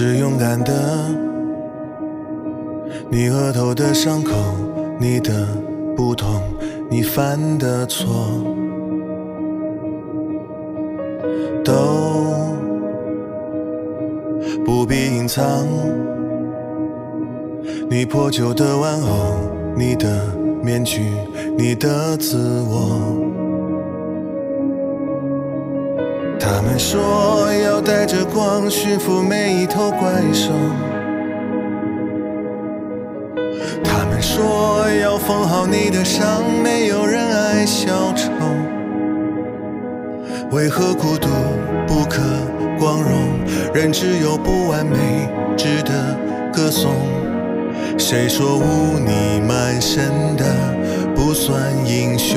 是勇敢的。你额头的伤口你的不同你犯的错都不必隐藏。你破旧的玩偶你的面具你的自我。他们说要带着光驯服每一头怪兽。他们说要缝好你的伤，没有人爱小丑。为何孤独不可光荣？人只有不完美，值得歌颂。谁说污泥满身的不算英雄？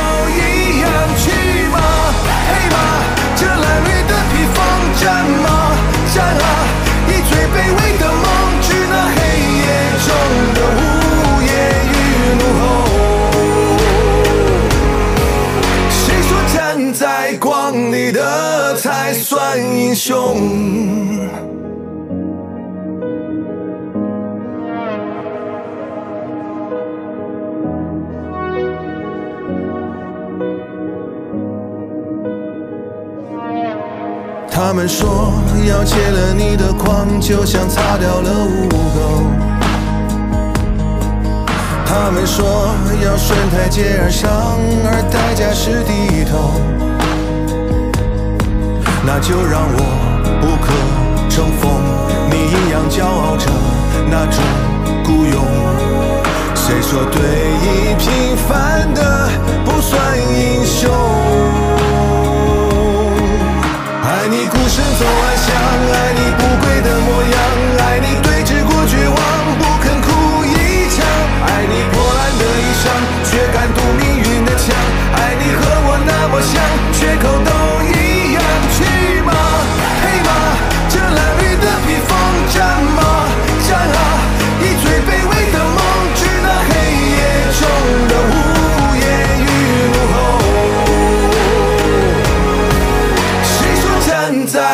光里的才算英雄？他们说要戒了你的狂，就像擦掉了污垢。他们说要顺台阶而上，而代价是低头。那就让我不可乘风，你一样骄傲着那种孤勇。谁说对弈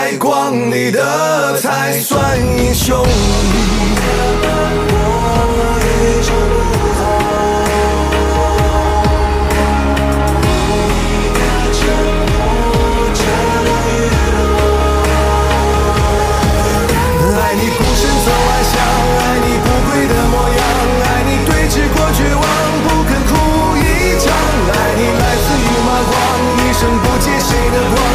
在光里的才算英雄。爱你孤身走暗巷，爱你不跪的模样，爱你对峙过绝望，不肯哭一场。爱你来自马光，一生不借谁的光。